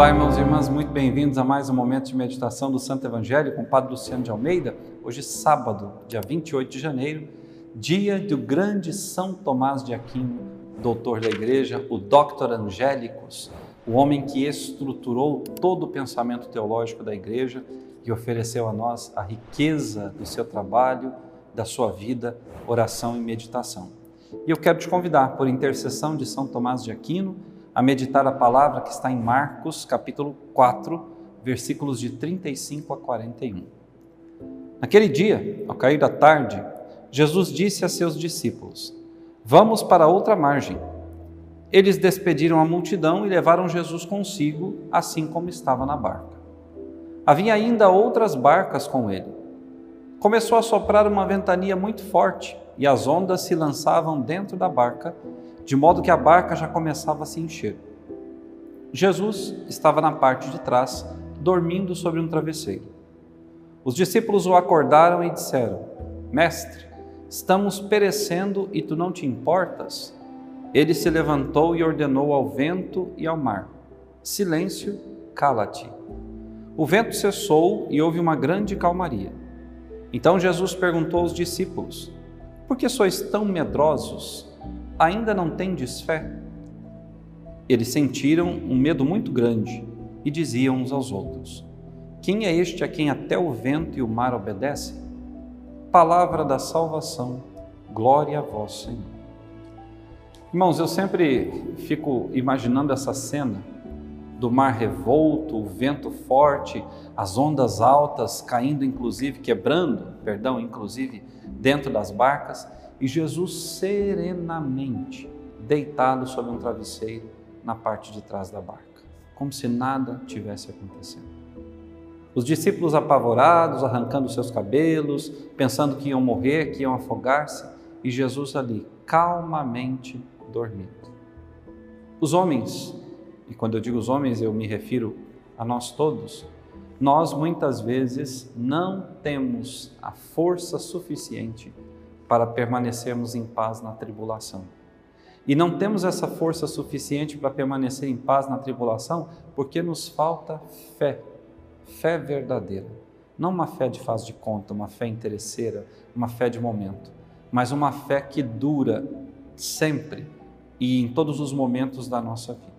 Olá, irmãos e irmãs, muito bem-vindos a mais um momento de meditação do Santo Evangelho com o Padre Luciano de Almeida. Hoje, sábado, dia 28 de janeiro, dia do grande São Tomás de Aquino, doutor da Igreja, o Doctor Angélicos, o homem que estruturou todo o pensamento teológico da Igreja e ofereceu a nós a riqueza do seu trabalho, da sua vida, oração e meditação. E eu quero te convidar, por intercessão de São Tomás de Aquino, a meditar a palavra que está em Marcos, capítulo 4, versículos de 35 a 41. Naquele dia, ao cair da tarde, Jesus disse a seus discípulos: Vamos para outra margem. Eles despediram a multidão e levaram Jesus consigo, assim como estava na barca. Havia ainda outras barcas com ele. Começou a soprar uma ventania muito forte e as ondas se lançavam dentro da barca de modo que a barca já começava a se encher. Jesus estava na parte de trás, dormindo sobre um travesseiro. Os discípulos o acordaram e disseram: Mestre, estamos perecendo e tu não te importas? Ele se levantou e ordenou ao vento e ao mar: Silêncio, cala-te. O vento cessou e houve uma grande calmaria. Então Jesus perguntou aos discípulos: Por que sois tão medrosos? Ainda não tendes fé? Eles sentiram um medo muito grande e diziam uns aos outros: Quem é este a quem até o vento e o mar obedecem? Palavra da salvação, glória a vós, Senhor. Irmãos, eu sempre fico imaginando essa cena do mar revolto, o vento forte, as ondas altas caindo, inclusive, quebrando, perdão, inclusive, dentro das barcas e Jesus serenamente deitado sobre um travesseiro na parte de trás da barca, como se nada tivesse acontecendo. Os discípulos apavorados, arrancando seus cabelos, pensando que iam morrer, que iam afogar-se, e Jesus ali, calmamente dormindo. Os homens, e quando eu digo os homens, eu me refiro a nós todos, nós muitas vezes não temos a força suficiente para permanecermos em paz na tribulação. E não temos essa força suficiente para permanecer em paz na tribulação porque nos falta fé, fé verdadeira. Não uma fé de faz de conta, uma fé interesseira, uma fé de momento, mas uma fé que dura sempre e em todos os momentos da nossa vida.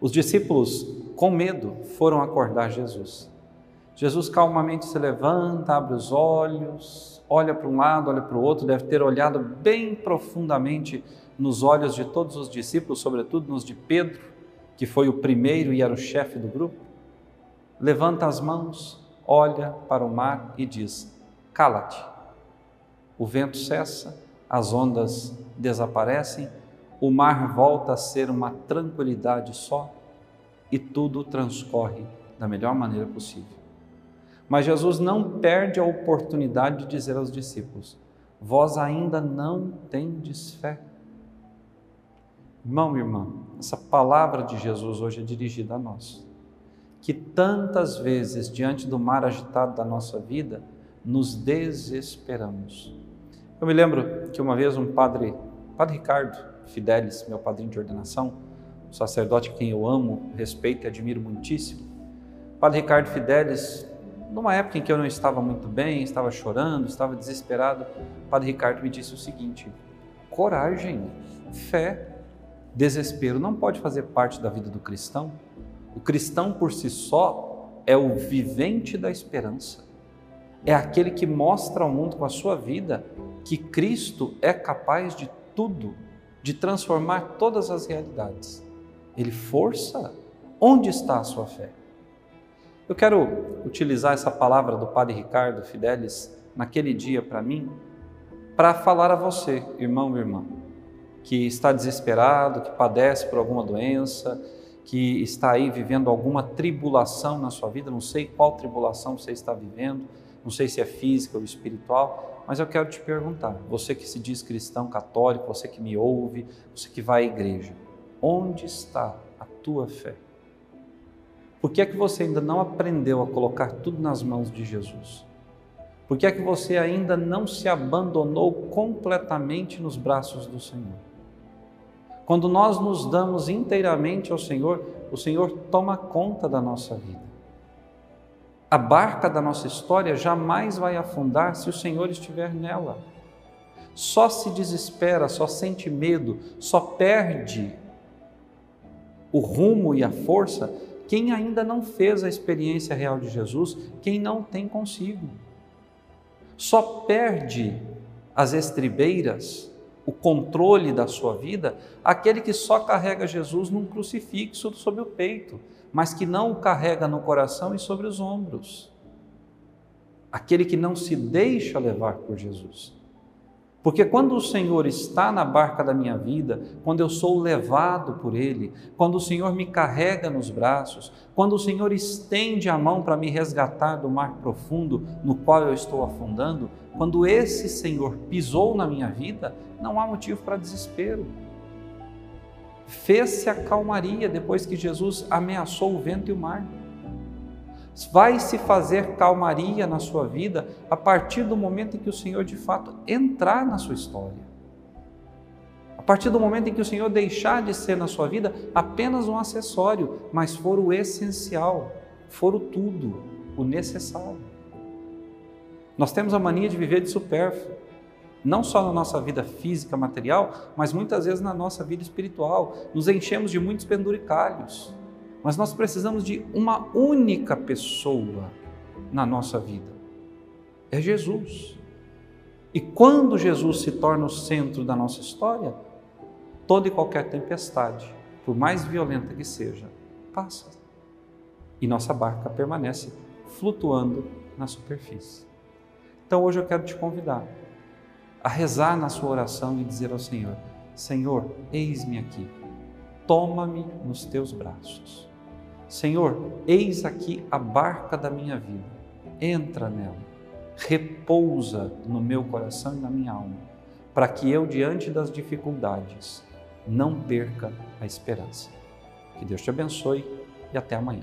Os discípulos, com medo, foram acordar Jesus. Jesus calmamente se levanta, abre os olhos, olha para um lado, olha para o outro, deve ter olhado bem profundamente nos olhos de todos os discípulos, sobretudo nos de Pedro, que foi o primeiro e era o chefe do grupo. Levanta as mãos, olha para o mar e diz: Cala-te. O vento cessa, as ondas desaparecem, o mar volta a ser uma tranquilidade só e tudo transcorre da melhor maneira possível. Mas Jesus não perde a oportunidade de dizer aos discípulos: Vós ainda não tendes fé. Irmão irmã, essa palavra de Jesus hoje é dirigida a nós. Que tantas vezes, diante do mar agitado da nossa vida, nos desesperamos. Eu me lembro que uma vez um padre, Padre Ricardo Fidelis, meu padrinho de ordenação, um sacerdote quem eu amo, respeito e admiro muitíssimo, Padre Ricardo Fidelis numa época em que eu não estava muito bem, estava chorando, estava desesperado, o Padre Ricardo me disse o seguinte: coragem, fé, desespero não pode fazer parte da vida do cristão. O cristão por si só é o vivente da esperança. É aquele que mostra ao mundo com a sua vida que Cristo é capaz de tudo, de transformar todas as realidades. Ele força. Onde está a sua fé? Eu quero utilizar essa palavra do Padre Ricardo Fidelis naquele dia para mim, para falar a você, irmão e irmã, que está desesperado, que padece por alguma doença, que está aí vivendo alguma tribulação na sua vida, não sei qual tribulação você está vivendo, não sei se é física ou espiritual, mas eu quero te perguntar, você que se diz cristão católico, você que me ouve, você que vai à igreja, onde está a tua fé? Por que é que você ainda não aprendeu a colocar tudo nas mãos de Jesus? Por que é que você ainda não se abandonou completamente nos braços do Senhor? Quando nós nos damos inteiramente ao Senhor, o Senhor toma conta da nossa vida. A barca da nossa história jamais vai afundar se o Senhor estiver nela. Só se desespera, só sente medo, só perde o rumo e a força quem ainda não fez a experiência real de Jesus, quem não tem consigo. Só perde as estribeiras, o controle da sua vida, aquele que só carrega Jesus num crucifixo sobre o peito, mas que não o carrega no coração e sobre os ombros. Aquele que não se deixa levar por Jesus. Porque quando o Senhor está na barca da minha vida, quando eu sou levado por Ele, quando o Senhor me carrega nos braços, quando o Senhor estende a mão para me resgatar do mar profundo no qual eu estou afundando, quando esse Senhor pisou na minha vida, não há motivo para desespero. Fez-se a calmaria depois que Jesus ameaçou o vento e o mar vai se fazer calmaria na sua vida a partir do momento em que o Senhor de fato entrar na sua história. A partir do momento em que o Senhor deixar de ser na sua vida apenas um acessório, mas for o essencial, for o tudo, o necessário. Nós temos a mania de viver de supérfluo, não só na nossa vida física, material, mas muitas vezes na nossa vida espiritual. Nos enchemos de muitos penduricalhos mas nós precisamos de uma única pessoa na nossa vida. É Jesus. E quando Jesus se torna o centro da nossa história, toda e qualquer tempestade, por mais violenta que seja, passa. E nossa barca permanece flutuando na superfície. Então hoje eu quero te convidar a rezar na sua oração e dizer ao Senhor: Senhor, eis-me aqui, toma-me nos teus braços. Senhor, eis aqui a barca da minha vida, entra nela, repousa no meu coração e na minha alma, para que eu, diante das dificuldades, não perca a esperança. Que Deus te abençoe e até amanhã.